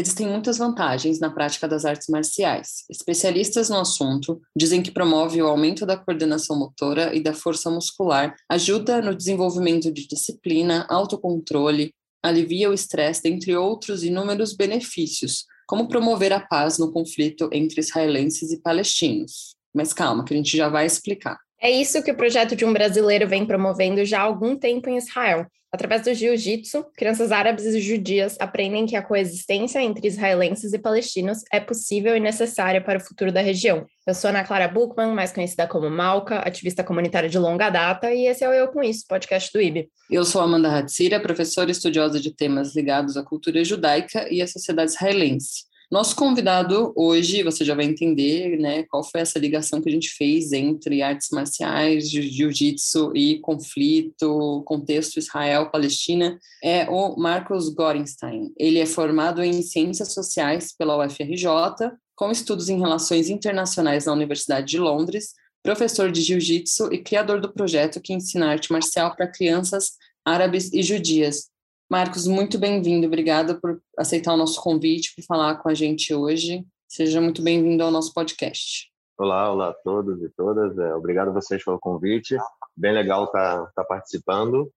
existem muitas vantagens na prática das artes marciais. Especialistas no assunto dizem que promove o aumento da coordenação motora e da força muscular, ajuda no desenvolvimento de disciplina, autocontrole, alivia o estresse, dentre outros inúmeros benefícios, como promover a paz no conflito entre israelenses e palestinos. Mas calma, que a gente já vai explicar. É isso que o projeto de um brasileiro vem promovendo já há algum tempo em Israel. Através do jiu-jitsu, crianças árabes e judias aprendem que a coexistência entre israelenses e palestinos é possível e necessária para o futuro da região. Eu sou Ana Clara Buchmann, mais conhecida como Malca, ativista comunitária de longa data, e esse é o Eu Com Isso, podcast do IB. Eu sou Amanda Hatzira, professora estudiosa de temas ligados à cultura judaica e à sociedade israelense. Nosso convidado hoje, você já vai entender, né, qual foi essa ligação que a gente fez entre artes marciais, jiu-jitsu e conflito, contexto Israel-Palestina, é o Marcos Gorenstein. Ele é formado em Ciências Sociais pela UFRJ, com estudos em Relações Internacionais na Universidade de Londres, professor de jiu-jitsu e criador do projeto que ensina arte marcial para crianças árabes e judias, Marcos, muito bem-vindo. Obrigada por aceitar o nosso convite, por falar com a gente hoje. Seja muito bem-vindo ao nosso podcast. Olá, olá a todos e todas. É, obrigado a vocês pelo convite. Bem legal estar tá, tá participando.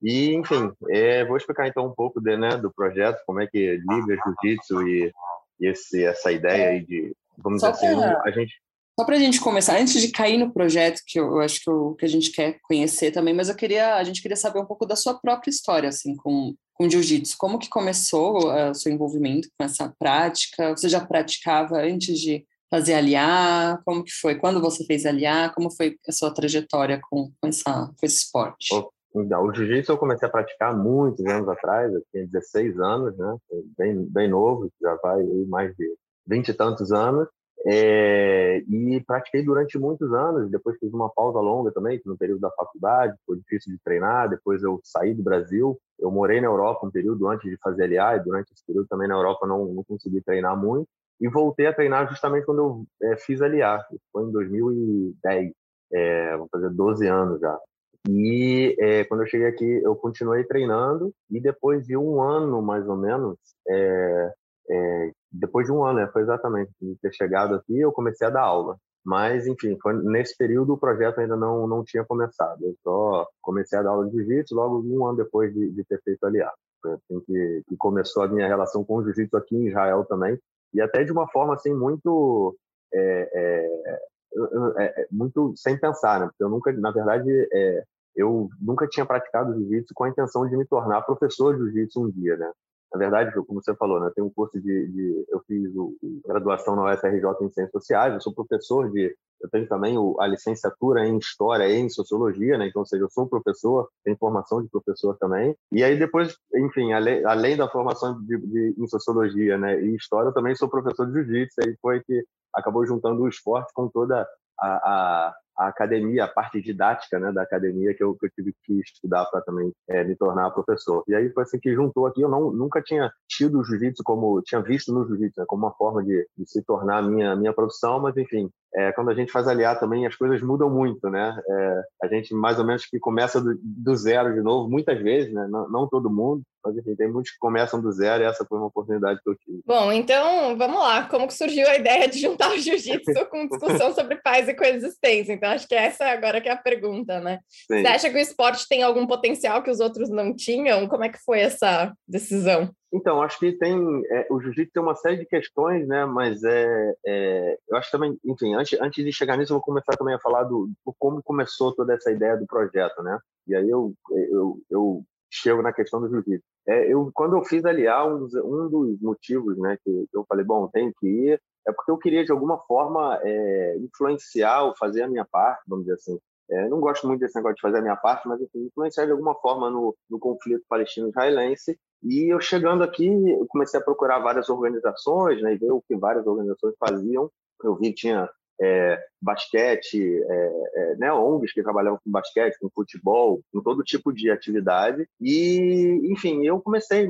E, enfim, é, vou explicar então um pouco de, né, do projeto, como é que liga jiu-jitsu e, e esse, essa ideia aí de, vamos Só dizer assim, a gente só para a gente começar, antes de cair no projeto, que eu acho que, eu, que a gente quer conhecer também, mas eu queria, a gente queria saber um pouco da sua própria história, assim, com, com jiu-jitsu. Como que começou uh, o seu envolvimento com essa prática? Você já praticava antes de fazer aliar? Como que foi? Quando você fez aliar? Como foi a sua trajetória com, com, essa, com esse esporte? Então, o jiu-jitsu eu comecei a praticar muitos anos atrás, eu tinha 16 anos, né? Bem, bem novo, já vai mais de 20 e tantos anos. É, e pratiquei durante muitos anos, depois fiz uma pausa longa também, no período da faculdade, foi difícil de treinar, depois eu saí do Brasil, eu morei na Europa um período antes de fazer LA, e durante esse período também na Europa não, não consegui treinar muito, e voltei a treinar justamente quando eu é, fiz LA, foi em 2010, é, vou fazer 12 anos já. E é, quando eu cheguei aqui, eu continuei treinando, e depois de um ano, mais ou menos, é, depois de um ano, né, foi exatamente de ter chegado aqui, eu comecei a dar aula. Mas, enfim, foi nesse período o projeto ainda não, não tinha começado. Eu só comecei a dar aula de jiu-jitsu logo um ano depois de, de ter feito aliado. Foi assim que, que começou a minha relação com o jiu-jitsu aqui em Israel também. E até de uma forma, assim, muito... É, é, é, é muito sem pensar, né? Porque eu nunca, na verdade, é, eu nunca tinha praticado jiu-jitsu com a intenção de me tornar professor de jiu-jitsu um dia, né? Na verdade, como você falou, né, tem um curso de, de eu fiz o, graduação na UFRJ em Ciências Sociais, eu sou professor de, eu tenho também o, a licenciatura em História e em Sociologia, né, então, ou seja, eu sou professor, tenho formação de professor também, e aí depois, enfim, além, além da formação de, de, em Sociologia, né, e História, eu também sou professor de Jiu-Jitsu, aí foi que acabou juntando o esporte com toda a, a a academia, a parte didática né, da academia que eu, que eu tive que estudar para também é, me tornar professor. E aí foi assim que juntou aqui. Eu não, nunca tinha tido o jiu-jitsu como tinha visto no jiu-jitsu né, como uma forma de, de, se tornar minha minha profissão, mas enfim, é, quando a gente faz aliar também as coisas mudam muito, né? É, a gente mais ou menos que começa do, do zero de novo, muitas vezes, né? Não, não todo mundo, mas enfim, tem muitos que começam do zero e essa foi uma oportunidade que eu tive. Bom, então vamos lá. Como que surgiu a ideia de juntar o jiu-jitsu com discussão sobre paz e coexistência? Então acho que essa agora que é a pergunta, né? Sim. Você acha que o esporte tem algum potencial que os outros não tinham? Como é que foi essa decisão? Então, acho que tem é, o jiu-jitsu tem uma série de questões, né? Mas é, é, eu acho também, enfim, antes, antes de chegar nisso, eu vou começar também a falar do, do como começou toda essa ideia do projeto, né? E aí eu, eu, eu chego na questão do jiu-jitsu. É, eu, quando eu fiz aliar, um dos, um dos motivos né, que eu falei, bom, tenho que ir, é porque eu queria, de alguma forma, é, influenciar ou fazer a minha parte, vamos dizer assim. É, não gosto muito desse negócio de fazer a minha parte, mas enfim, influenciar de alguma forma no, no conflito palestino-israelense. E eu chegando aqui, eu comecei a procurar várias organizações, né, e ver o que várias organizações faziam. Eu vi que tinha é, basquete, é, é, né, ONGs que trabalhavam com basquete, com futebol, com todo tipo de atividade. E, enfim, eu comecei,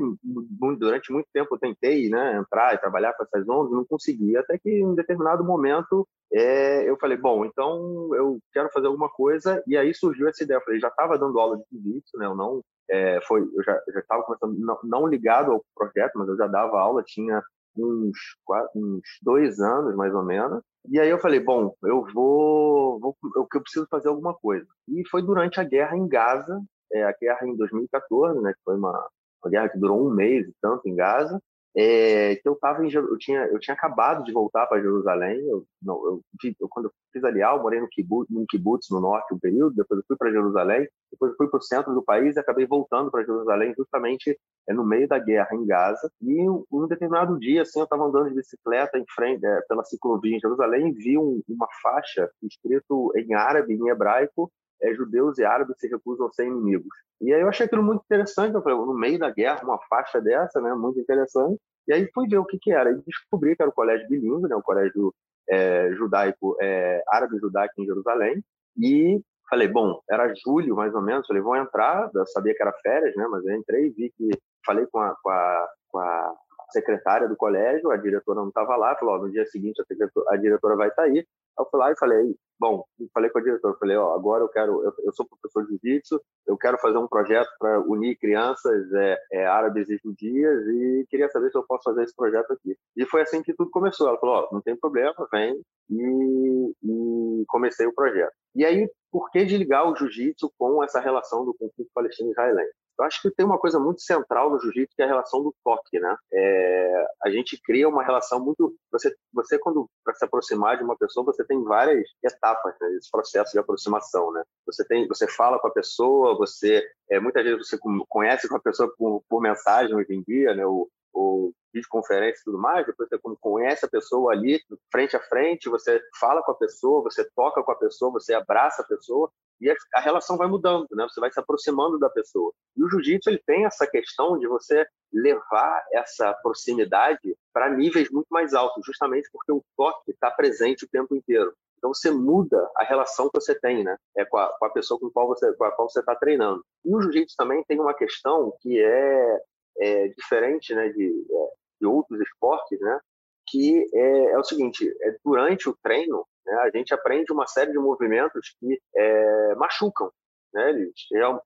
durante muito tempo, eu tentei né, entrar e trabalhar com essas ONGs, não conseguia, até que em determinado momento é, eu falei, bom, então eu quero fazer alguma coisa, e aí surgiu essa ideia. Eu falei, já estava dando aula de jiu-jitsu, né, eu não. É, foi, eu já estava começando, não, não ligado ao projeto, mas eu já dava aula, tinha uns, quatro, uns dois anos, mais ou menos. E aí eu falei, bom, eu vou, vou eu, eu preciso fazer alguma coisa. E foi durante a guerra em Gaza, é, a guerra em 2014, né, que foi uma, uma guerra que durou um mês e tanto em Gaza, é, eu tava em, eu tinha eu tinha acabado de voltar para Jerusalém eu, não, eu, eu, quando eu fiz aliar eu morei no kibbutz, no kibbutz no norte um período depois eu fui para Jerusalém depois eu fui para o centro do país e acabei voltando para Jerusalém justamente é, no meio da guerra em Gaza. E um determinado dia assim eu estava andando de bicicleta em frente é, pela ciclovia em Jerusalém e vi um, uma faixa escrito em árabe em hebraico é, judeus e árabes se recusam a ser inimigos. E aí eu achei aquilo muito interessante, eu falei, no meio da guerra, uma faixa dessa, né, muito interessante. E aí fui ver o que, que era, e descobri que era o colégio bilíngue, né, o colégio é, judaico, é, árabe judaico em Jerusalém, e falei, bom, era julho mais ou menos, falei, vou entrar, eu sabia que era férias, né, mas eu entrei e vi que, falei com a, com a, com a secretária do colégio, a diretora não estava lá, falou, no dia seguinte a, a diretora vai estar tá aí, eu fui lá e falei, bom, falei com a diretora, falei, ó, agora eu quero, eu, eu sou professor de jiu-jitsu, eu quero fazer um projeto para unir crianças é, é, árabes e judias e queria saber se eu posso fazer esse projeto aqui. E foi assim que tudo começou. Ela falou, ó, não tem problema, vem e, e comecei o projeto. E aí, por que desligar o jiu-jitsu com essa relação do conflito palestino-israelense? Eu acho que tem uma coisa muito central no jiu-jitsu que é a relação do toque, né? É, a gente cria uma relação muito. Você, você quando para se aproximar de uma pessoa, você tem várias etapas né, processo de aproximação, né? Você tem, você fala com a pessoa, você é, muitas vezes você conhece com a pessoa por, por mensagem hoje em dia, né? O, o videoconferência e tudo mais, depois você conhece a pessoa ali, frente a frente, você fala com a pessoa, você toca com a pessoa, você abraça a pessoa, e a, relação vai mudando, né? Você vai se aproximando da pessoa. E o jiu-jitsu ele tem essa questão de você levar essa proximidade para níveis muito mais altos, justamente porque o toque está presente o tempo inteiro. Então você muda a relação que você tem, né? É com a, com a pessoa com, qual você, com a qual você está treinando. E o jiu-jitsu também tem uma questão que é, é diferente, né, de, é, de outros esportes, né? Que é, é o seguinte: é durante o treino né? A gente aprende uma série de movimentos que é, machucam. Né? Eles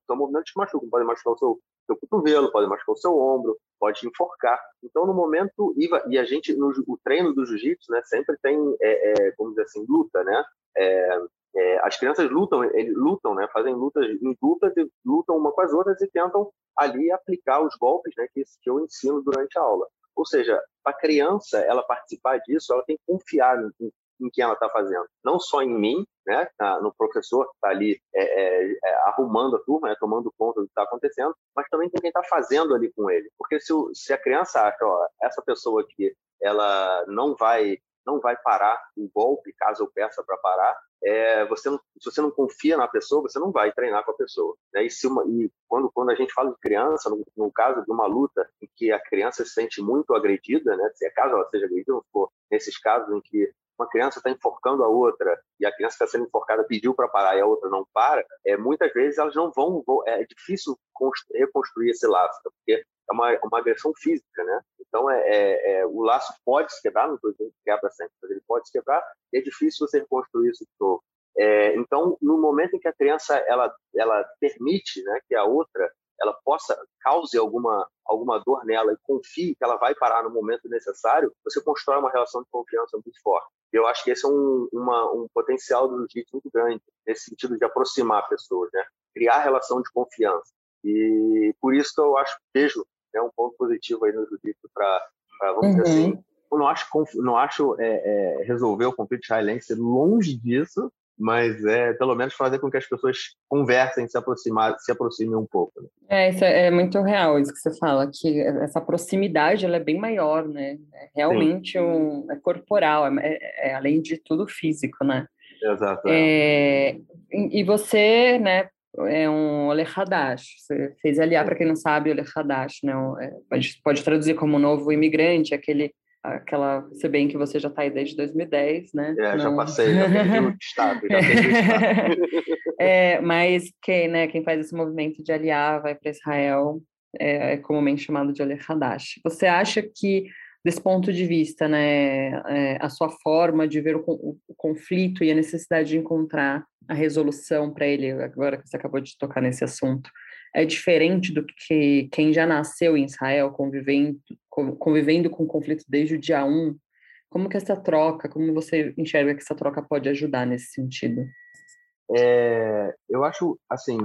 são movimentos que machucam. Podem machucar o seu, seu cotovelo, podem machucar o seu ombro, pode te enforcar. Então, no momento, e a gente, no o treino do jiu-jitsu, né, sempre tem, é, é, vamos dizer assim, luta, né? É, é, as crianças lutam, eles lutam, né? Fazem lutas em lutam uma com as outras e tentam ali aplicar os golpes, né? Que, que eu ensino durante a aula. Ou seja, a criança, ela participar disso, ela tem que confiar em, em quem ela está fazendo. Não só em mim, né, no professor que está ali é, é, é, arrumando a turma, né, tomando conta do que está acontecendo, mas também tem quem está fazendo ali com ele. Porque se, se a criança acha, ó, essa pessoa aqui, ela não vai não vai parar o golpe caso eu peça para parar. É, você não, se você não confia na pessoa, você não vai treinar com a pessoa. Né? E, uma, e quando, quando a gente fala de criança, no, no, caso de uma luta em que a criança se sente muito agredida, né? se é caso ela seja agredida, for nesses casos em que uma criança está enforcando a outra e a criança está sendo enforcada pediu para parar e a outra não para, é, muitas vezes elas não vão, é difícil reconstruir esse laço, porque é uma, uma agressão física, né? Então, é, é, é o laço pode se quebrar, não estou dizendo que quebra sempre, mas ele pode se quebrar e é difícil você reconstruir isso de novo. É, então, no momento em que a criança ela, ela permite né, que a outra ela possa cause alguma alguma dor nela e confie que ela vai parar no momento necessário, você constrói uma relação de confiança muito forte. Eu acho que esse é um, uma, um potencial do jiu-jitsu muito grande, nesse sentido de aproximar pessoas, né? criar relação de confiança. E por isso que eu acho, vejo né, um ponto positivo aí no jiu-jitsu para, vamos uhum. dizer assim, eu não acho, não acho é, é, resolver o conflito israelense longe disso, mas é pelo menos fazer com que as pessoas conversem, se aproximar, se aproximem um pouco. Né? É, isso é, é, muito real isso que você fala, que essa proximidade ela é bem maior, né? É realmente um, é corporal, é, é, é, além de tudo físico, né? Exato. É. é e você, né? É um Ole Hadash. Você fez aliar para quem não sabe, Ole Hadash, né? A gente pode traduzir como novo imigrante, aquele aquela, se bem que você já está aí desde 2010, né? É, Não... já passei, já perdi o estado, já perdi o estado. é, mas quem, né, quem faz esse movimento de aliar vai para Israel é, é, comumente chamado de Ali Hadash. Você acha que desse ponto de vista, né, é, a sua forma de ver o, o, o, conflito e a necessidade de encontrar a resolução para ele, agora que você acabou de tocar nesse assunto, é diferente do que quem já nasceu em Israel, convivendo, convivendo com o conflito desde o dia 1? Como que essa troca, como você enxerga que essa troca pode ajudar nesse sentido? É, eu acho, assim,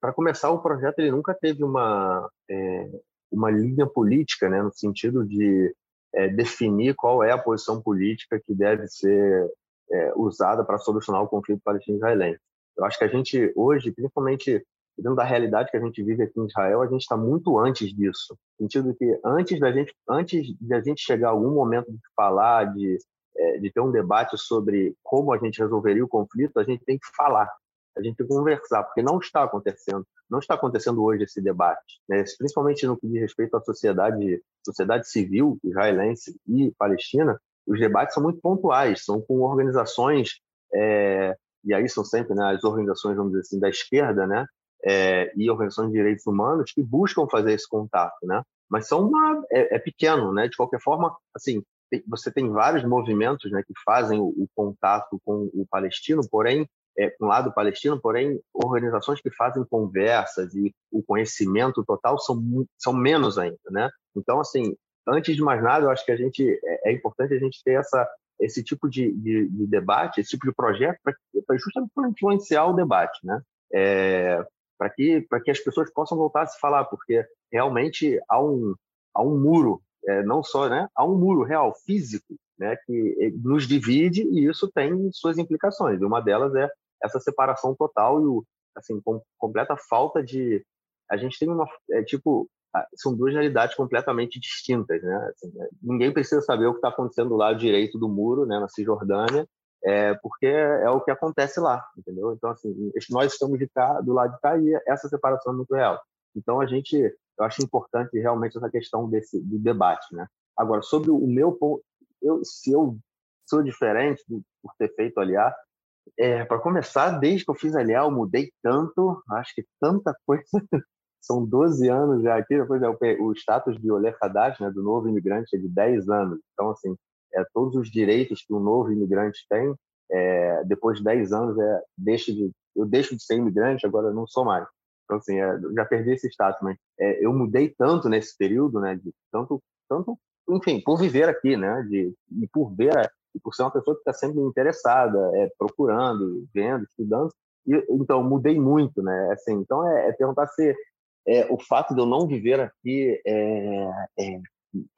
para começar, o projeto ele nunca teve uma, é, uma linha política, né, no sentido de é, definir qual é a posição política que deve ser é, usada para solucionar o conflito palestino-israelense. Eu acho que a gente hoje, principalmente dentro da realidade que a gente vive aqui em Israel, a gente está muito antes disso. No sentido que antes da gente, antes de a gente chegar a algum momento de falar, de, é, de ter um debate sobre como a gente resolveria o conflito, a gente tem que falar, a gente tem que conversar, porque não está acontecendo, não está acontecendo hoje esse debate, né? principalmente no que diz respeito à sociedade, sociedade civil israelense e palestina, os debates são muito pontuais, são com organizações é, e aí são sempre né, as organizações, vamos dizer assim, da esquerda, né, é, e organizações de direitos humanos que buscam fazer esse contato, né? Mas são uma é, é pequeno, né? De qualquer forma, assim, tem, você tem vários movimentos, né, que fazem o, o contato com o palestino, porém é, o lado palestino, porém organizações que fazem conversas e o conhecimento total são são menos ainda, né? Então, assim, antes de mais nada, eu acho que a gente é, é importante a gente ter essa esse tipo de, de, de debate, esse tipo de projeto, para justamente para influenciar o debate, né? É, para que, para que as pessoas possam voltar a se falar, porque realmente há um, há um muro, é, não só, né? Há um muro real, físico, né? Que é, nos divide e isso tem suas implicações. Uma delas é essa separação total e o, assim, com, completa falta de. A gente tem uma. É, tipo, são duas realidades completamente distintas, né? Assim, é, ninguém precisa saber o que está acontecendo lá direito do muro, né, na Cisjordânia, é, porque é o que acontece lá, entendeu? Então, assim, nós estamos de cá, do lado de cá e essa separação é muito real. Então, a gente, eu acho importante realmente essa questão desse do debate, né? Agora, sobre o meu ponto, eu, se eu sou diferente por ter feito aliar, é, para começar, desde que eu fiz aliar, eu mudei tanto, acho que tanta coisa são 12 anos já aqui, depois é o, status de Olé Haddad, né, do novo imigrante, é de 10 anos. Então, assim, é, todos os direitos que um novo imigrante tem, é, depois de 10 anos, é, deixa de, eu deixo de ser imigrante, agora não sou mais. Então, assim, é, já perdi esse status, mas é, eu mudei tanto nesse período, né, de tanto, tanto, enfim, por viver aqui, né, de, e por ver, e por ser uma pessoa que está sempre interessada, é, procurando, vendo, estudando, e, então, mudei muito, né, assim, então é, é perguntar se é, o fato de eu não viver aqui é, é,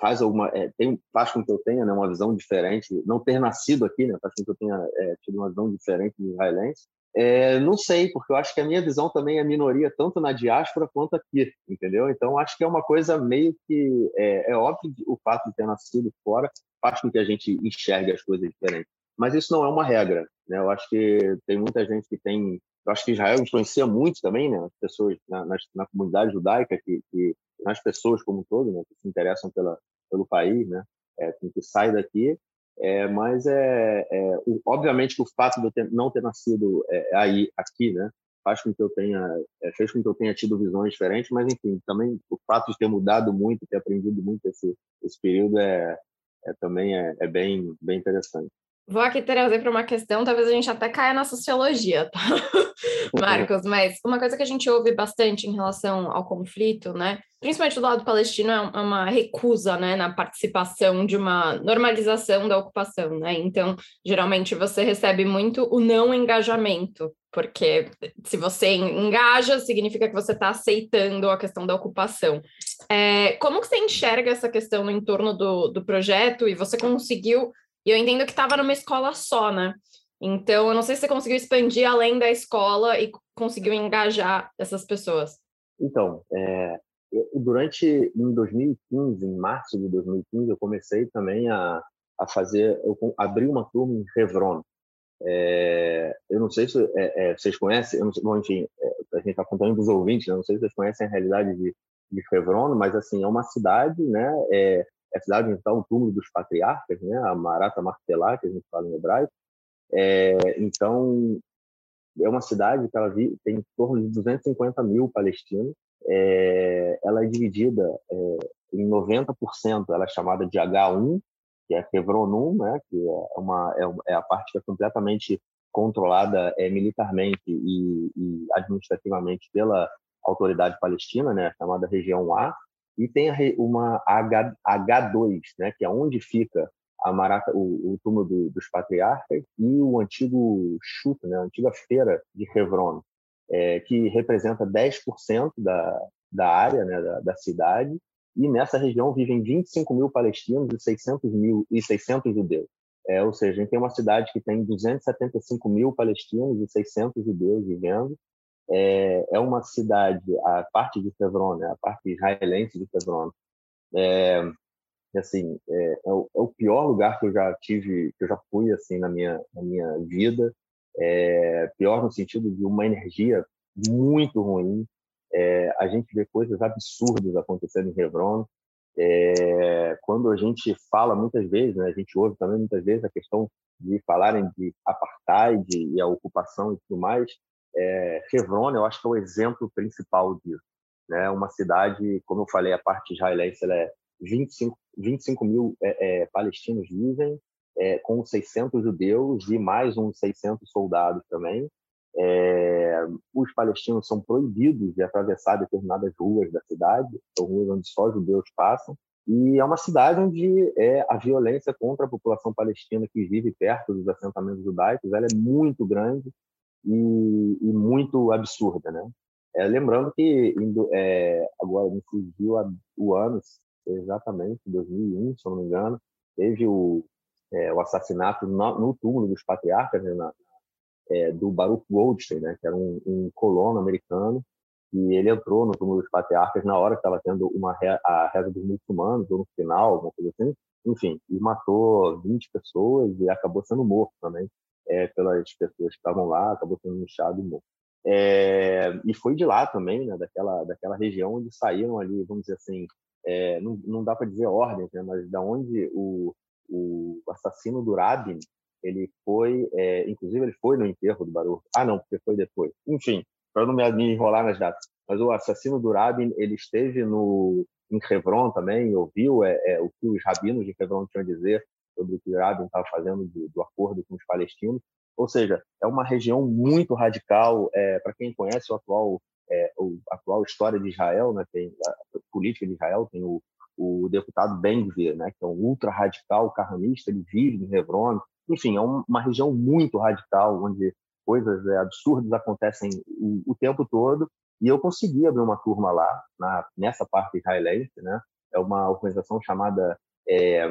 faz alguma é, tem, faz com que eu tenha né, uma visão diferente, não ter nascido aqui, né, faz com que eu tenha tido uma visão diferente do israelense. É, não sei, porque eu acho que a minha visão também é minoria, tanto na diáspora quanto aqui, entendeu? Então, acho que é uma coisa meio que. É, é óbvio o fato de ter nascido fora faz com que a gente enxergue as coisas diferentes. Mas isso não é uma regra, né? Eu acho que tem muita gente que tem eu acho que Israel influencia muito também, né, as pessoas na, na, na comunidade judaica, que, que, nas pessoas como um todo, né, que se interessam pela, pelo país, né, é, que sai daqui. É, mas é, é o, obviamente que o fato de eu ter, não ter nascido é, aí aqui, né, faz com que eu tenha é, fez com que eu tenha tido visões diferentes, mas enfim, também o fato de ter mudado muito, ter aprendido muito esse esse período é, é também é, é bem bem interessante. Vou aqui trazer para uma questão, talvez a gente até caia na sociologia, tá? Marcos, mas uma coisa que a gente ouve bastante em relação ao conflito, né? Principalmente do lado palestino, é, é uma recusa, né, na participação de uma normalização da ocupação, né? Então, geralmente você recebe muito o não engajamento, porque se você engaja, significa que você está aceitando a questão da ocupação. É, como que você enxerga essa questão no entorno do, do projeto e você conseguiu e eu entendo que estava numa escola só, né? Então, eu não sei se você conseguiu expandir além da escola e conseguiu engajar essas pessoas. Então, é, durante em 2015, em março de 2015, eu comecei também a, a fazer, eu abri uma turma em Chevron. É, eu não sei se é, é vocês conhecem, sei, bom, enfim, é, a gente está contando dos ouvintes, né? não sei se vocês conhecem a realidade de, de Chevron, mas assim é uma cidade, né? É, a cidade onde está o túmulo dos patriarcas, né? a Marata Martelá, que a gente fala em hebraico. É, então, é uma cidade que ela tem em torno de 250 mil palestinos. É, ela é dividida é, em 90%, ela é chamada de H1, que é Hebron 1, né? que é, uma, é, é a parte que é completamente controlada é, militarmente e, e administrativamente pela autoridade palestina, né, chamada região A, e tem uma H, H2, né, que é onde fica a o, o túmulo do, dos patriarcas e o antigo Chut, né, a antiga feira de Hebron, é, que representa 10% da, da área né, da, da, cidade, e nessa região vivem 25 mil palestinos e 600, mil, e 600 judeus. É, ou seja, a gente tem uma cidade que tem 275 mil palestinos e 600 judeus vivendo. É, é uma cidade, a parte de Hebron, né, a parte israelense de Hebron, é, assim, é, é, o, é, o, pior lugar que eu já tive, que eu já fui assim na minha, na minha vida. É, pior no sentido de uma energia muito ruim. É, a gente vê coisas absurdas acontecendo em Hebron. É, quando a gente fala muitas vezes, né, a gente ouve também muitas vezes a questão de falarem de apartheid e a ocupação e tudo mais, é, eu acho que é o exemplo principal disso. Né? Uma cidade, como eu falei, a parte israelense ela é 25, 25 mil é, é, palestinos vivem, é, com 600 judeus e mais uns 600 soldados também. É, os palestinos são proibidos de atravessar determinadas ruas da cidade, são ruas onde só judeus passam, e é uma cidade onde é, a violência contra a população palestina que vive perto dos assentamentos judaicos ela é muito grande e, e muito absurda, né? É, lembrando que é, agora me fugiu o ano exatamente, 2001, se eu não me engano, teve o, é, o assassinato no, no, túmulo dos patriarcas, né, na, é, do Baruch Goldstein, né, que era um, um, colono americano, e ele entrou no túmulo dos patriarcas na hora que estava tendo uma re, a reza dos muçulmanos, ou no final, alguma coisa assim, enfim, e matou 20 pessoas e acabou sendo morto também é, pelas pessoas que estavam lá, acabou sendo inchado e. É, e foi de lá também, né, daquela, daquela região onde saíram ali, vamos dizer assim, é, não, não dá para dizer ordem, né, mas da onde o, o assassino do Rabin, ele foi, é, inclusive ele foi no enterro do Baruch. Ah, não, porque foi depois. Enfim, para não me enrolar nas datas. Mas o assassino do Rabin, ele esteve no em Hebron também, ouviu é, é, o que os rabinos de Hebron tinham a dizer sobre o que o Rabin estava fazendo do, do, acordo com os palestinos. Ou seja, é uma região muito radical. É, para quem conhece o atual é, a atual história de Israel, né, tem a política de Israel, tem o, o deputado Ben-Gvir, né, que é um ultra radical carranista, ele vive em Hebron. Enfim, é uma região muito radical, onde coisas é, absurdas acontecem o, o, tempo todo. E eu consegui abrir uma turma lá, na, nessa parte israelense, né? É uma organização chamada é,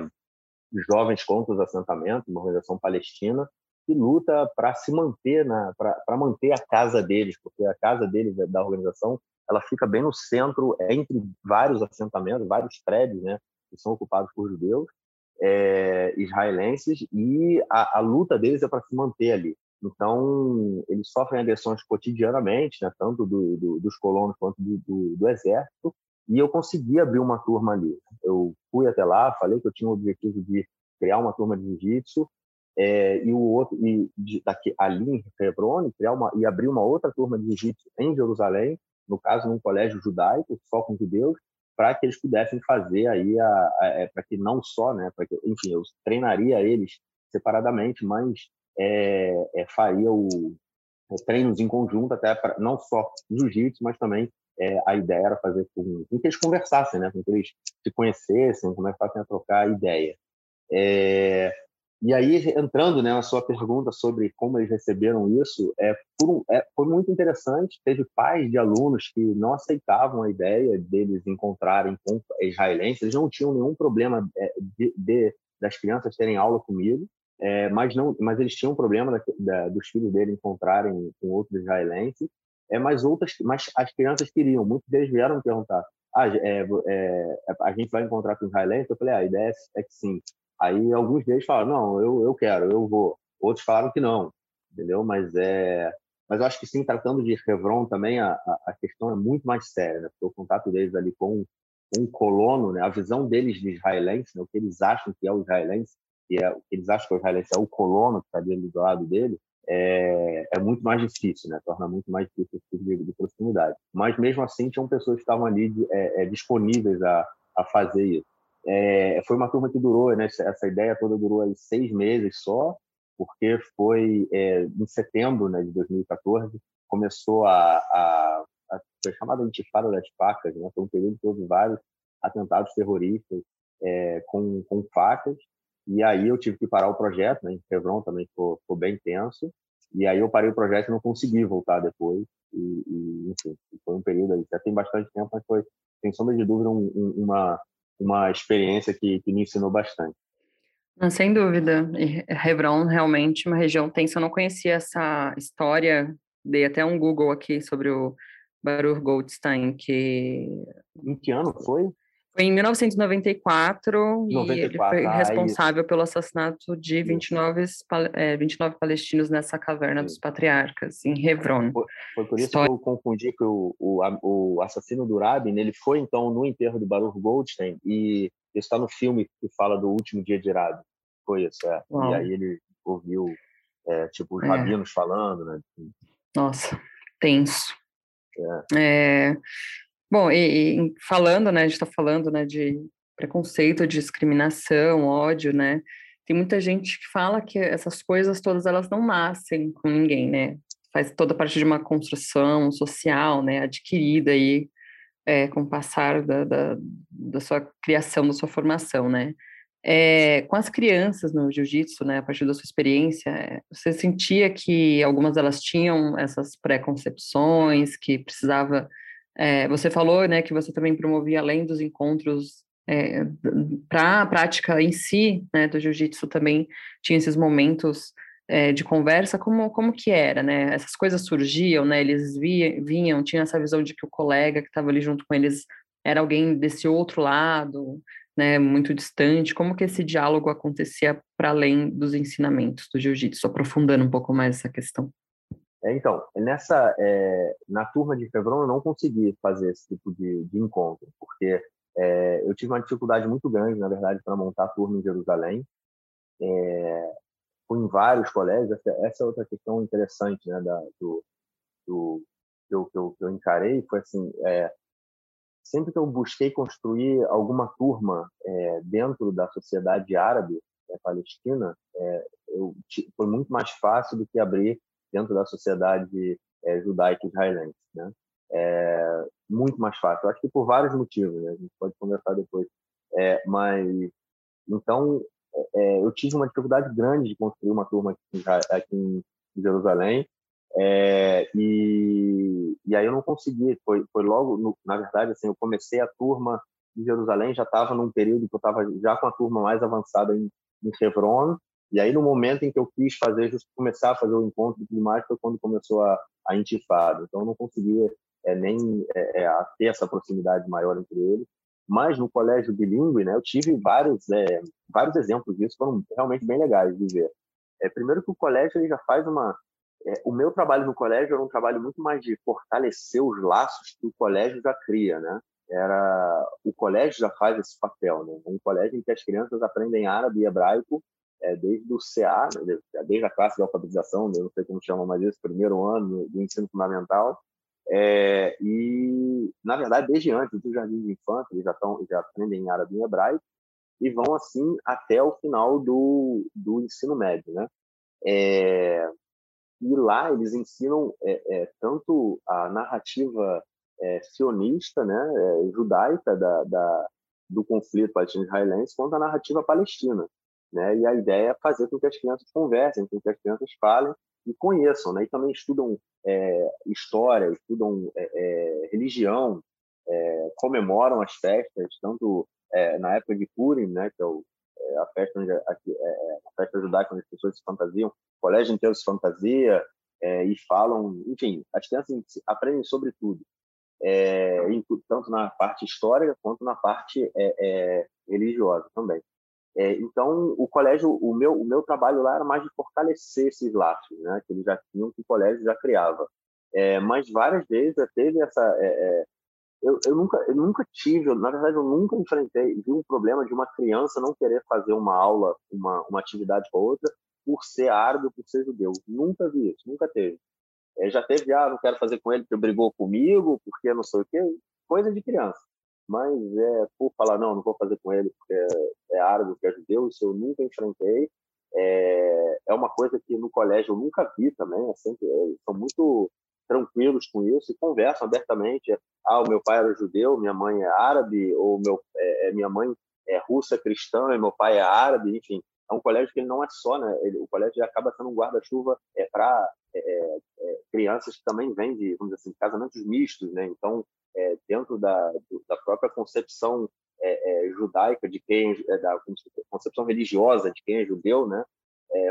Jovens contra os Assentamentos, uma organização palestina, que luta para se manter, para manter a casa deles, porque a casa deles, da organização, ela fica bem no centro, é entre vários assentamentos, vários prédios, né, que são ocupados por judeus é, israelenses, e a, a luta deles é para se manter ali. Então, eles sofrem agressões cotidianamente, né, tanto do, do, dos colonos quanto do, do, exército, e eu consegui abrir uma turma ali. Eu fui até lá, falei que eu tinha o objetivo de criar uma turma de jiu-jitsu, é, e o outro e de, daqui, ali em Hebron criar uma e abrir uma outra turma de jiu-jitsu em Jerusalém, no caso num colégio judaico só com judeus, para que eles pudessem fazer aí a, a é, para que não só, né, para que enfim eu treinaria eles separadamente, mas é, é faria o é, treinos em conjunto até para não só jiu-jitsu, mas também é, a ideia era fazer com, com, que eles conversassem, né, com que eles se conhecessem, começassem a trocar ideia. É, e aí, entrando né, na sua pergunta sobre como eles receberam isso, é, um, é, foi muito interessante. Teve pais de alunos que não aceitavam a ideia deles encontrarem com israelenses. Eles não tinham nenhum problema é, de, de das crianças terem aula comigo, é, mas não, mas eles tinham problema da, da, dos filhos dele encontrarem com outros israelenses. É, mas outras, mas as crianças queriam. Muitos deles vieram me perguntar: ah, é, é, a gente vai encontrar com israelenses? Eu falei: ah, a ideia é, é que sim. Aí alguns deles falaram, não, eu, eu quero, eu vou. Outros falaram que não, entendeu? Mas é, mas eu acho que sim, tratando de Hebron também, a, a questão é muito mais séria, né? Porque o contato deles ali com um colono, né? A visão deles de israelense, né? o que eles acham que é o israelense, que é o que eles acham que o israelense é o colono que está ali do lado dele, é, é, muito mais difícil, né? Torna muito mais difícil esse tipo de, de proximidade. Mas mesmo assim, tinham pessoas que estavam ali de, é, é, disponíveis a, a fazer isso. É, foi uma turma que durou, né, essa ideia toda durou aí seis meses só, porque foi é, em setembro né, de 2014 começou a, a, a, foi chamada Intifada das Facas, né? Foi um período que houve vários atentados terroristas é, com, com facas. E aí eu tive que parar o projeto, né? Em Chevron também ficou, ficou bem tenso. E aí eu parei o projeto e não consegui voltar depois. E, e enfim, foi um período aí, já tem bastante tempo, mas foi, sem sombra de dúvida, um, um, uma, uma experiência que, que me ensinou bastante. Sem dúvida. E Hebron realmente uma região tensa. Eu não conhecia essa história. Dei até um Google aqui sobre o Baruch Goldstein, que... Em que ano foi? Foi em 1994 94, e ele foi ah, responsável isso. pelo assassinato de 29, é, 29 palestinos nessa caverna dos patriarcas, em Hebron. Foi, foi por isso História... que eu confundi que o, o, o, assassino do Rabin, ele foi então no enterro de Baruch Goldstein e isso está no filme que fala do último dia de Rabin. Foi isso, é. Uau. E aí ele ouviu, é, tipo, os é. rabinos falando, né? Nossa, tenso. É. é Bom, e, e, falando, né, a gente está falando, né, de preconceito, discriminação, ódio, né, tem muita gente que fala que essas coisas todas, elas não nascem com ninguém, né, faz toda parte de uma construção social, né, adquirida aí é, com o passar da, da, da, sua criação, da sua formação, né. É, com as crianças no jiu-jitsu, né, a partir da sua experiência, você sentia que algumas delas tinham essas preconcepções, que precisava é, você falou, né, que você também promovia além dos encontros é, para a prática em si, né, do jiu-jitsu também tinha esses momentos é, de conversa, como, como que era, né? Essas coisas surgiam, né? Eles via, vinham, tinha essa visão de que o colega que estava ali junto com eles era alguém desse outro lado, né, muito distante. Como que esse diálogo acontecia para além dos ensinamentos do jiu-jitsu, aprofundando um pouco mais essa questão? É, então, nessa, é, na turma de Chevron eu não consegui fazer esse tipo de, de encontro, porque é, eu tive uma dificuldade muito grande, na verdade, para montar a turma em Jerusalém. É, fui em vários colégios, essa, é outra questão interessante né, da, do, do que, eu, que, eu, que eu encarei, foi assim, é, sempre que eu busquei construir alguma turma é, dentro da sociedade árabe é, palestina, eu, foi muito mais fácil do que abrir dentro da sociedade é, judaica israelense, né? É muito mais fácil. Eu acho que por vários motivos, né? A gente pode conversar depois. É, mas então é, eu tive uma dificuldade grande de construir uma turma aqui, aqui em Jerusalém. É, e, e aí eu não consegui. Foi, foi logo, no, na verdade, assim, eu comecei a turma de Jerusalém, já estava num período que eu estava já com a turma mais avançada em, em Hebron, e aí, no momento em que eu quis fazer, começar a fazer o encontro e tudo foi quando começou a, a intifada. Então, eu não conseguia é, nem é, é, ter essa proximidade maior entre eles. Mas no colégio bilíngue, né, eu tive vários, vários exemplos disso, foram realmente bem legais de ver. É, primeiro que o colégio ele já faz uma... O meu trabalho no colégio era um trabalho muito mais de fortalecer os laços que o colégio já cria, né? Era, o colégio já faz esse papel, né? Um colégio em que as crianças aprendem árabe e hebraico é, desde o CA, né, desde a classe de alfabetização, eu não sei como chama mais isso, primeiro ano do ensino fundamental, é, e, na verdade, desde antes do jardim de infância, eles já, estão, já aprendem árabe e hebraico, e vão assim até o final do, do ensino médio, né? É, e lá eles ensinam é, é, tanto a narrativa é, sionista, né, é, judaica da, da, do conflito palestino-israelense, quanto a narrativa palestina. Né? E a ideia é fazer com que as crianças conversem, com que as crianças falem e conheçam, né? E também estudam é, história, estudam é, é, religião, é, comemoram as festas, tanto é, na época de Purim, né? Que é, o, é a festa onde a, a festa judaica onde as pessoas se fantasiam, o colégio inteiro se fantasia e falam, enfim, as crianças aprendem sobre tudo. tanto na parte histórica quanto na parte religiosa também. É, então, o colégio, o meu, o meu trabalho lá era mais de fortalecer esses laços, né, que eles já tinham, que o colégio já criava. É, mas várias vezes já teve essa. É, é, eu, eu, nunca, eu nunca tive, na verdade, eu nunca enfrentei, vi um problema de uma criança não querer fazer uma aula, uma, uma atividade com outra, por ser árabe por ser judeu. Nunca vi isso, nunca teve. É, já teve, ah, não quero fazer com ele porque brigou comigo, porque não sei o quê, coisa de criança mas é por falar, não, não vou fazer com ele porque é, é árabe, porque é judeu, isso eu nunca enfrentei. É, é uma coisa que no colégio eu nunca vi também, é sempre, é, são muito tranquilos com isso e conversam abertamente. Ah, o meu pai era judeu, minha mãe é árabe, ou meu, é, é minha mãe é russa cristã e meu pai é árabe, enfim. É um colégio que ele não é só, né? Ele, o colégio acaba sendo um guarda-chuva é, para é, é, é, crianças que também vêm de, vamos dizer assim, casamentos mistos, né? Então, é, dentro da, da própria concepção é, judaica de quem, da concepção religiosa de quem é judeu, né?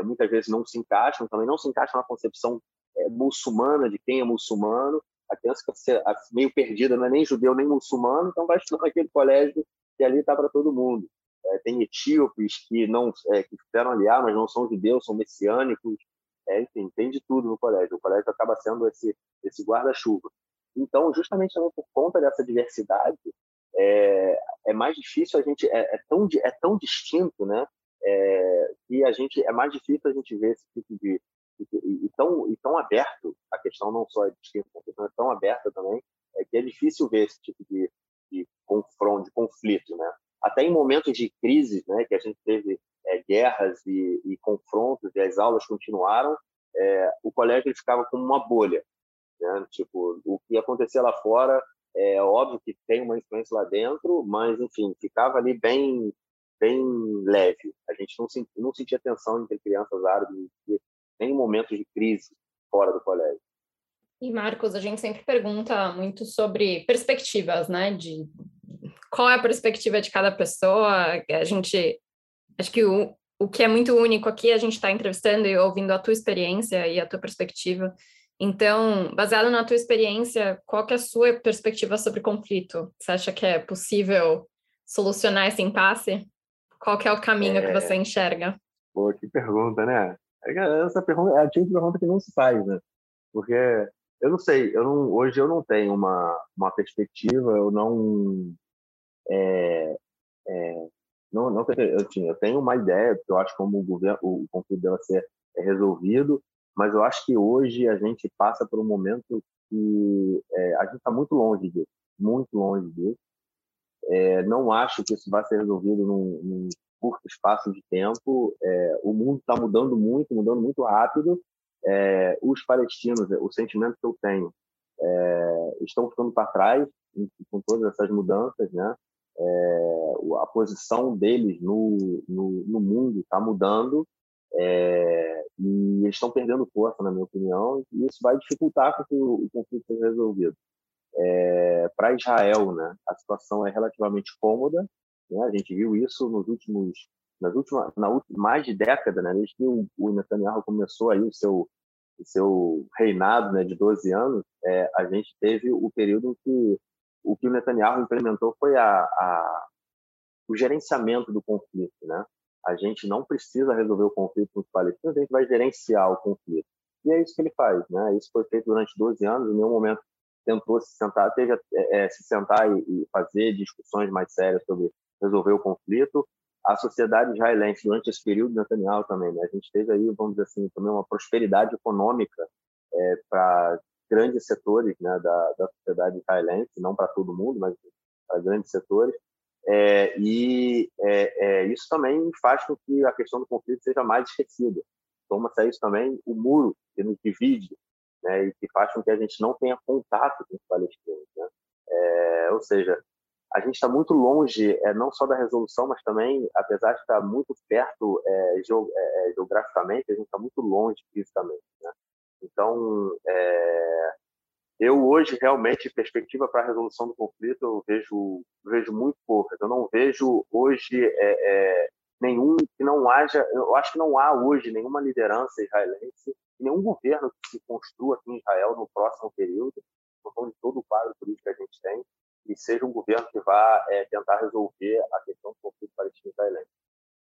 muitas vezes não se encaixam, também não se encaixam na concepção muçulmana de quem é muçulmano. A criança fica meio perdida, não é nem judeu nem muçulmano, então vai estudar naquele colégio que ali está para todo mundo. É, tem etíopes que não é, que fizeram aliar, mas não são judeus, são messiânicos. É, enfim, tem de tudo no colégio. O colégio acaba sendo esse, esse guarda-chuva. Então, justamente também por conta dessa diversidade, é, é mais difícil a gente é, é, tão é tão distinto, né? É, a gente é mais difícil a gente ver esse tipo de e, tão e tão aberto a questão não só é distinta, a questão é tão aberta também é que é difícil ver esse tipo de, de confronto, de conflito, né? Até em momentos de crise, né, que a gente teve é, guerras e, e, confrontos e as aulas continuaram, é, o colégio ficava como uma bolha, né? Tipo, o que acontecia lá fora é óbvio que tem uma influência lá dentro, mas enfim, ficava ali bem bem leve. A gente não sentia, não sentia tensão entre crianças árabes nem em momentos de crise fora do colégio. E Marcos, a gente sempre pergunta muito sobre perspectivas, né? De qual é a perspectiva de cada pessoa. A gente, acho que o, o que é muito único aqui, a gente está entrevistando e ouvindo a tua experiência e a tua perspectiva. Então, baseado na tua experiência, qual que é a sua perspectiva sobre conflito? Você acha que é possível solucionar esse impasse? Qual que é o caminho é... que você enxerga? Pô, que pergunta, né? É essa pergunta é a tipo de pergunta que não se faz, né? Porque eu não sei, eu não, hoje eu não tenho uma, uma perspectiva, eu não. É, é, não, não eu, tinha, eu tenho uma ideia, que eu acho como o, governo, o conflito deve ser resolvido, mas eu acho que hoje a gente passa por um momento que é, a gente está muito longe disso, muito longe disso. É, não acho que isso vai ser resolvido num, num curto espaço de tempo. É, o mundo está mudando muito, mudando muito rápido, é, os palestinos, o sentimento que eu tenho, é, estão ficando para trás com todas essas mudanças, né? É, a posição deles no, no, no mundo está mudando é, e eles estão perdendo força, na minha opinião, e isso vai dificultar que o, o conflito seja resolvido. É, para Israel, né, a situação é relativamente cômoda. Né, a gente viu isso nos últimos nas últimas, na última, mais de década, né, desde que o, o Netanyahu começou aí o seu, o seu reinado né, de 12 anos, é, a gente teve o período em que o que o Netanyahu implementou foi a, a, o gerenciamento do conflito. Né? A gente não precisa resolver o conflito com os palestinos, a gente vai gerenciar o conflito. E é isso que ele faz. Né? Isso foi feito durante 12 anos, em nenhum momento tentou se sentar, teve, é, é, se sentar e, e fazer discussões mais sérias sobre resolver o conflito a sociedade israelense durante esse período de Netanyahu também. Né? A gente teve aí, vamos dizer assim, também uma prosperidade econômica é, para grandes setores né, da, da sociedade israelense, não para todo mundo, mas para grandes setores. É, e é, é, isso também faz com que a questão do conflito seja mais esquecida. Toma-se isso também o muro que nos divide né, e que faz com que a gente não tenha contato com os palestinos. Né? É, ou seja, a gente está muito longe, é, não só da resolução, mas também, apesar de estar muito perto é, é, geograficamente, a gente está muito longe fisicamente. Né? Então, é, eu hoje realmente perspectiva para a resolução do conflito eu vejo vejo muito poucas. Eu não vejo hoje é, nenhum que não haja, eu acho que não há hoje nenhuma liderança israelense, nenhum governo que se construa aqui em Israel no próximo período, por conta de todo o quadro político que a gente tem e seja um governo que vá é, tentar resolver a questão do conflito palestino-israelense.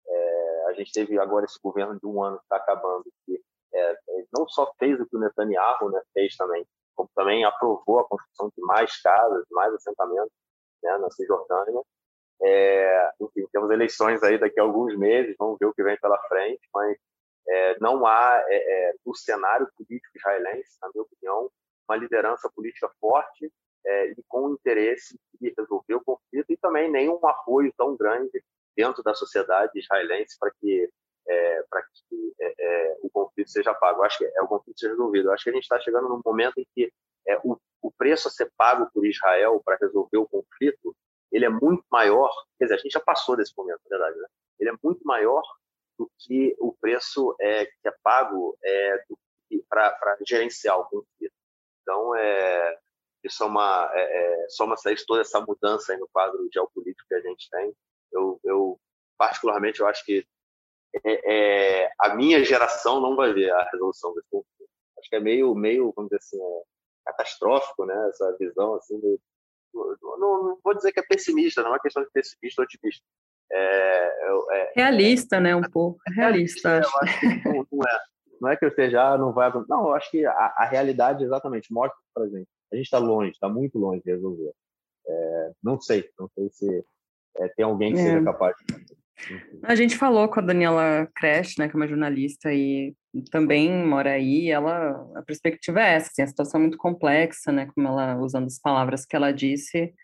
É, a gente teve agora esse governo de um ano que está acabando, que é, não só fez o que o Netanyahu né, fez também, como também aprovou a construção de mais casas, mais assentamentos né, na Cisjordânia. É, enfim, temos eleições aí daqui a alguns meses, vamos ver o que vem pela frente, mas é, não há, é, é no cenário político israelense, na minha opinião, uma liderança política forte é, e com interesse de resolver o conflito e também nenhum apoio tão grande dentro da sociedade israelense para que é, para que é, é, o conflito seja pago. Eu acho que é o conflito seja resolvido. Eu acho que a gente está chegando num momento em que é, o, o preço a ser pago por Israel para resolver o conflito ele é muito maior. Quer dizer, a gente já passou desse momento, na verdade. Né? Ele é muito maior do que o preço é, que é pago é, para gerenciar o conflito. Então, é, isso é uma, é, é, só toda essa mudança no quadro geopolítico que a gente tem. Eu, eu particularmente, eu acho que é, é, a minha geração não vai ver a resolução desse conflito. Acho que é meio, meio vamos dizer assim, é, catastrófico, né? Essa visão assim. De, não, não, vou dizer que é pessimista, não é questão de pessimista ou otimista. É, é, realista, né? Um pouco. Realista. É, acho. não, não, é. Não é que eu esteja, ah, não vai. Não, eu acho que a, a realidade exatamente mostra para gente. A gente está longe, está muito longe de resolver. É, não sei, não sei se é, tem alguém que seja capaz de a gente falou com a Daniela Crash, né, que é uma jornalista e também mora aí, ela, a perspectiva é essa, assim, a situação é muito complexa, né, como ela, usando as palavras que ela disse,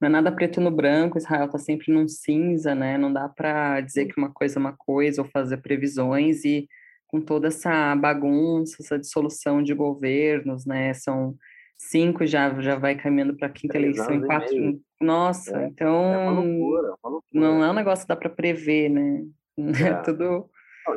não é nada preto no branco, Israel está sempre num cinza, né, não dá para dizer que uma coisa é uma coisa ou fazer previsões e com toda essa bagunça, essa dissolução de governos, né, são cinco já já vai caminhando para a quinta eleição em quatro. Nossa, é, então é uma loucura, uma loucura. não é um negócio que dá para prever, né? É, tudo.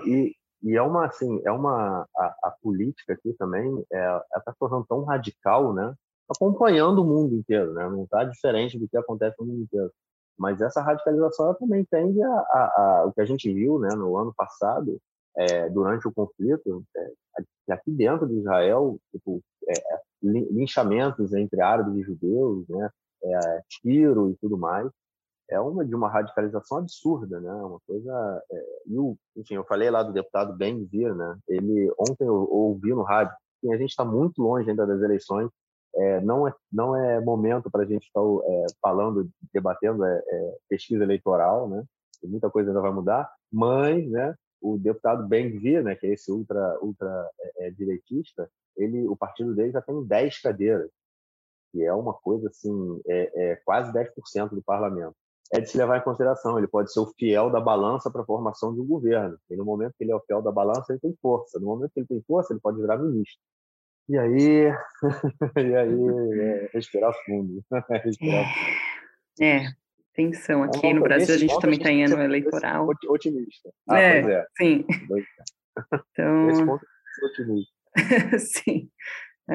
E, e é uma assim, é uma a, a política aqui também, é, ela está tornando tão radical, né? Acompanhando o mundo inteiro, né? Não está diferente do que acontece no mundo inteiro. Mas essa radicalização também tende a, a, a, o que a gente viu, né, no ano passado, é, durante o conflito, é, aqui dentro de Israel, tipo, é, linchamentos entre árabes e judeus, né, é, tiro e tudo mais, é uma de uma radicalização absurda, né, uma coisa. É, e o, enfim, eu falei lá do deputado Ben Gvir, né, ele ontem eu, eu ouvi no rádio, que a gente está muito longe ainda das eleições, é, não é não é momento para a gente estar é, falando, debatendo pesquisa eleitoral, né, muita coisa ainda vai mudar, mas, né, o deputado Ben Gvir, né, que é esse ultra ultra direitista, ele, o partido dele já tem 10 cadeiras, que é uma coisa assim, é, é quase 10% do parlamento. É de se levar em consideração, ele pode ser o fiel da balança para a formação de um governo. E no momento que ele é o fiel da balança, ele tem força. No momento que ele tem força, ele pode virar ministro. E aí, e aí, é, respirar fundo. respirar fundo. É, tensão aqui é no Brasil, a gente também está em ano eleitoral. Otimista. Ah, é, é. sim. Então... Esse ponto é otimista. Sim,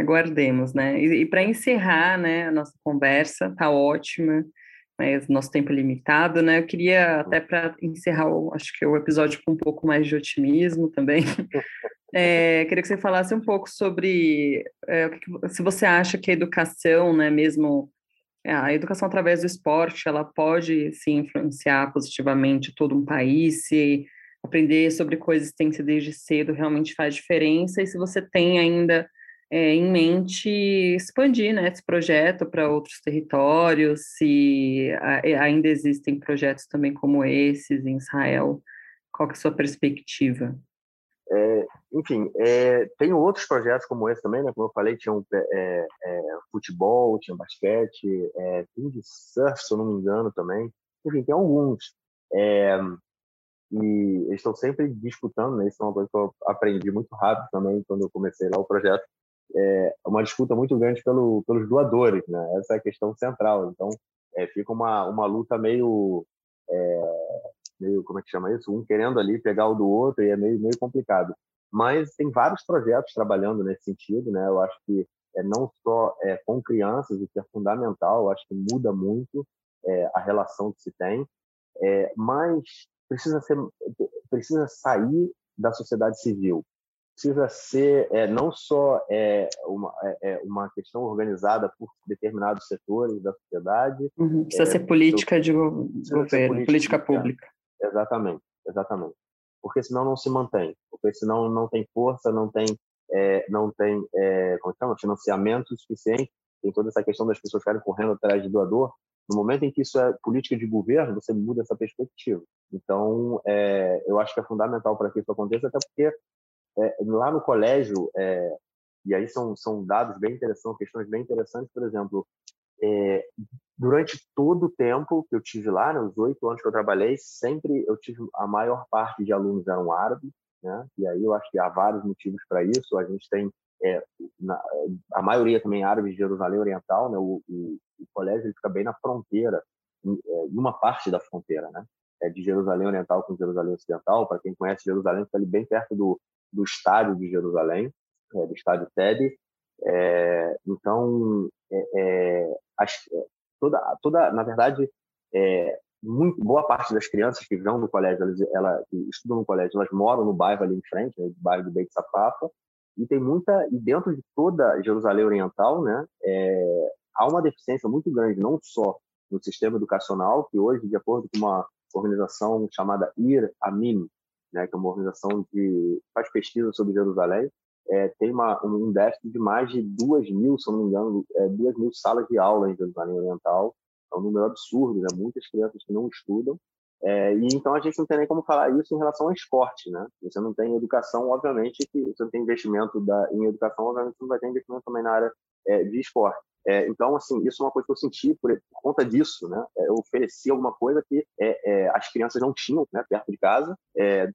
aguardemos, né? E, e para encerrar, né, a nossa conversa tá ótima, mas nosso tempo é limitado, né? Eu queria até para encerrar, o, acho que o episódio com um pouco mais de otimismo também. É, queria que você falasse um pouco sobre é, se você acha que a educação, né, mesmo é, a educação através do esporte, ela pode se influenciar positivamente todo um país, se aprender sobre coexistência desde cedo realmente faz diferença, e se você tem ainda é, em mente expandir né, esse projeto para outros territórios, se ainda existem projetos também como esses em Israel, qual é a sua perspectiva? É, enfim, é, tem outros projetos como esse também, né? Como eu falei, tinha um, é, é futebol, tinha basquete, é, tem de surf, se eu não me engano, também. Enfim, tem alguns. É, e eles estão sempre disputando, né? Isso é uma coisa que eu aprendi muito rápido também quando eu comecei lá o projeto. É uma disputa muito grande pelo, pelos doadores, né? Essa é a questão central. Então, é, fica uma, uma luta meio, é, meio, como é que chama isso? Um querendo ali pegar o do outro e é meio, meio complicado. Mas tem vários projetos trabalhando nesse sentido, né? Eu acho que é, não só é, com crianças, o que é fundamental, eu acho que muda muito é, a relação que se tem, mas precisa ser precisa sair da sociedade civil precisa ser é, não só é, uma, é, é uma questão organizada por determinados setores da sociedade uhum. precisa é, ser política de governo política, política pública. Exatamente exatamente. Porque senão não se mantém porque senão não tem força não tem é, não tem como chama? Financiamento suficiente. Tem toda essa questão das pessoas ficarem correndo atrás de doador. No momento em que isso é política de governo, você muda essa perspectiva. Então, é, eu acho que é fundamental para que isso aconteça, até porque é, lá no colégio, é, e aí são, são dados bem interessantes, questões bem interessantes, por exemplo, é, durante todo o tempo que eu tive lá, né, os oito anos que eu trabalhei, sempre eu tive a maior parte de alunos eram árabes, né? E aí eu acho que há vários motivos para isso. A gente tem é, na, a maioria também árabes de Jerusalém Oriental, né? O, o, o colégio fica bem na fronteira, em, é, uma parte da fronteira, né? É de Jerusalém Oriental com Jerusalém Ocidental. Para quem conhece Jerusalém, fica ali bem perto do, do estádio de Jerusalém, é, do estádio Tebe. É, então, é, é, toda, toda, na verdade, é, muito boa parte das crianças que vão no colégio, elas, ela, que estudam no colégio, elas moram no bairro ali em frente, né, no bairro do Beit Safafa, e tem muita e dentro de toda Jerusalém Oriental, né, é, há uma deficiência muito grande, não só no sistema educacional, que hoje, de acordo com uma organização chamada Ir Amin, né, que é uma organização que faz pesquisa sobre Jerusalém, é, tem uma, um déficit de mais de duas mil, se não me engano, é, duas mil salas de aula em Jerusalém Oriental. É um número absurdo, né? muitas crianças que não estudam. É, e então a gente não tem nem como falar isso em relação ao esporte, né? Você não tem educação, obviamente, que você não tem investimento da, em educação, obviamente, você não vai ter investimento também na área é, de esporte. É, então, assim, isso é uma coisa que eu senti por, por conta disso, né? É, eu ofereci alguma coisa que é, é, as crianças não tinham, né, perto de casa.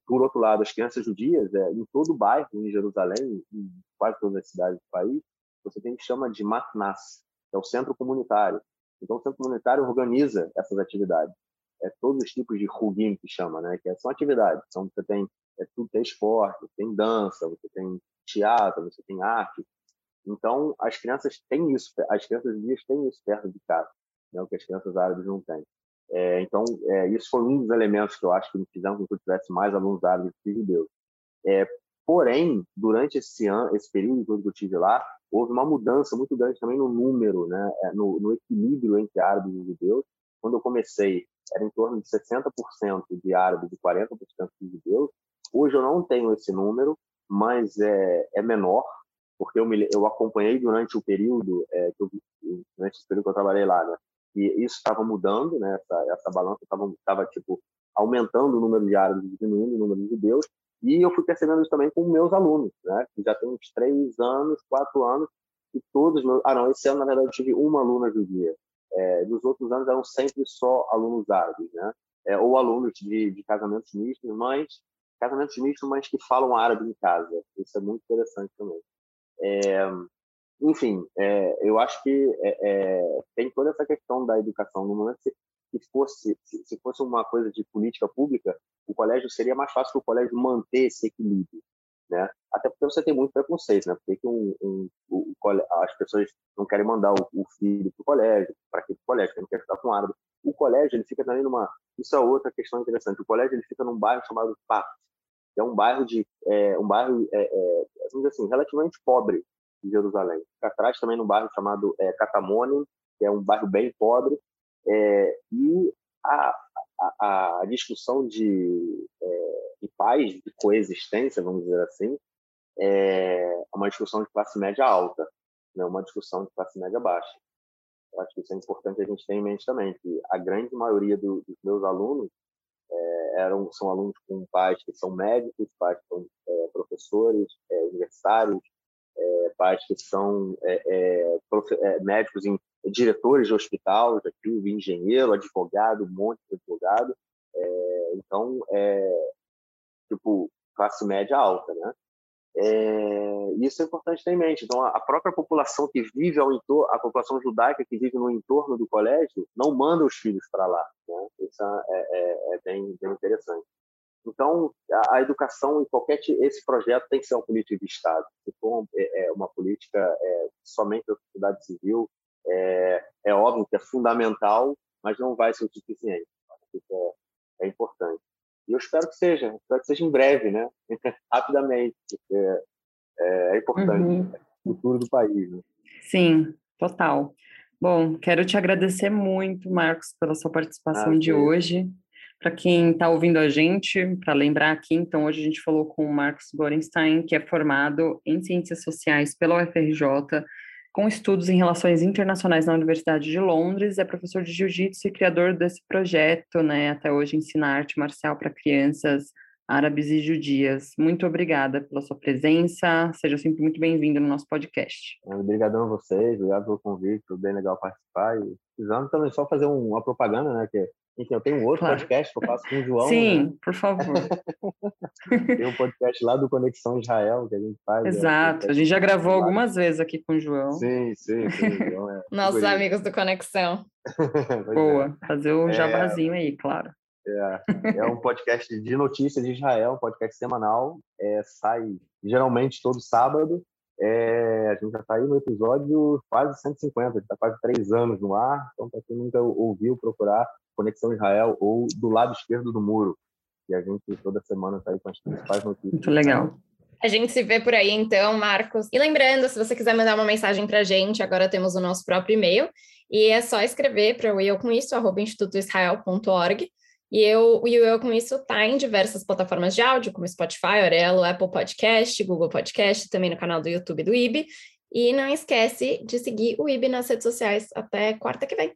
Por outro lado, as crianças judias, em todo o bairro, em Jerusalém, em quase todas as cidades do país, você tem o que chama de matnas, que é o centro comunitário. Então, o centro comunitário organiza essas atividades. É todos os tipos de rugim que chama, né? Que são atividades. Então, você tem é, tudo tem esporte, tem dança, você tem teatro, você tem arte, então, as crianças têm isso, as crianças dias têm isso perto de casa, né, o que as crianças árabes não têm. É, então, é, isso foi um dos elementos que eu acho que me fizeram com que eu tivesse mais alunos árabes que judeus. É, porém, durante esse ano, esse período que eu tive lá, houve uma mudança muito grande também no número, né, é, no, no equilíbrio entre árabes e judeus. Quando eu comecei, era em torno de 60% de árabes e 40% de judeus. Hoje eu não tenho esse número, mas é, é menor, porque eu, me, eu acompanhei durante o período é, que eu, durante esse período que eu trabalhei lá, né? E isso estava mudando, né? Essa, essa balança estava tipo aumentando o número de árabes, diminuindo o número de judeus. E eu fui percebendo isso também com meus alunos, né? Que já tem uns três anos, quatro anos, e todos meus. Ah, não, esse ano na verdade eu tive uma aluna judia. É, nos outros anos eram sempre só alunos árabes, né? É, ou alunos de, de casamentos mistos, mas casamentos mistos, mas que falam árabe em casa. Isso é muito interessante também. É, enfim, é, eu acho que é, é, tem toda essa questão da educação. No momento que fosse, se, se, fosse uma coisa de política pública, o colégio seria mais fácil o colégio manter esse equilíbrio, né? Até porque você tem muito preconceito, né? Porque um, um, as pessoas não querem mandar o, o filho para o colégio, para que colégio, não quer estudar com árabe. O colégio ele fica também numa, isso é outra questão interessante. O colégio ele fica num bairro chamado Pat, que é um bairro de é, um bairro é, é, vamos dizer assim relativamente pobre de Jerusalém. Fica atrás também num bairro chamado é, Catamone, que é um bairro bem pobre. É, e a, a, a, discussão de, é, de paz, de coexistência, vamos dizer assim, é uma discussão de classe média alta, não uma discussão de classe média baixa. Eu acho que isso é importante a gente ter em mente também, que a grande maioria do, dos meus alunos é, eram são alunos com pais que são médicos, pais que são é, professores é, universitários, é, pais que são é, é, médicos em diretores de hospital, já tive engenheiro, advogado, um monte de advogado. então, é, tipo, classe média alta, né? É, isso é importante ter em mente. Então, a própria população que vive ao entorno, a população judaica que vive no entorno do colégio, não manda os filhos para lá. Né? Isso é, é, é bem, bem, interessante. Então, a, a, educação e qualquer esse projeto tem que ser uma política de Estado. Se for é, é uma política é, somente da sociedade civil, é óbvio que é fundamental, mas não vai ser o suficiente. Isso é importante. E eu espero que seja, espero que seja em breve, né? Rapidamente, porque é, é importante, uhum. né? o futuro do país. Né? Sim, total. Bom, quero te agradecer muito, Marcos, pela sua participação ah, de hoje. Para quem está ouvindo a gente, para lembrar aqui, então, hoje a gente falou com o Marcos Gorenstein, que é formado em Ciências Sociais pela UFRJ, com estudos em relações internacionais na Universidade de Londres, é professor de jiu-jitsu e criador desse projeto, né, até hoje ensinar arte marcial para crianças árabes e judias. Muito obrigada pela sua presença. Seja sempre muito bem-vindo no nosso podcast. Obrigadão a vocês, obrigado pelo convite, foi bem legal participar. E precisando também só fazer uma propaganda, né? Que enfim, eu tenho um outro claro. podcast que eu faço com o João. Sim, né? por favor. tem um podcast lá do Conexão Israel que a gente faz. É Exato, é a gente já gravou algumas vezes aqui com o João. Sim, sim, sim. É Nossos amigos do Conexão. Boa, é. fazer o jabazinho aí, claro. É, é um podcast de notícias de Israel, um podcast semanal. É, sai geralmente todo sábado. É, a gente já está aí no episódio quase 150, está quase três anos no ar. Então, para quem nunca ouviu, procurar Conexão Israel ou do lado esquerdo do muro. E a gente toda semana está aí com as principais notícias. Muito legal. A gente se vê por aí então, Marcos. E lembrando, se você quiser mandar uma mensagem para a gente, agora temos o nosso próprio e-mail. E é só escrever para o eu com isso, arroba institutoisrael.org. E eu, e o Eu Com Isso está em diversas plataformas de áudio, como Spotify, Orelo, Apple Podcast, Google Podcast, também no canal do YouTube do IB. E não esquece de seguir o IB nas redes sociais. Até quarta que vem.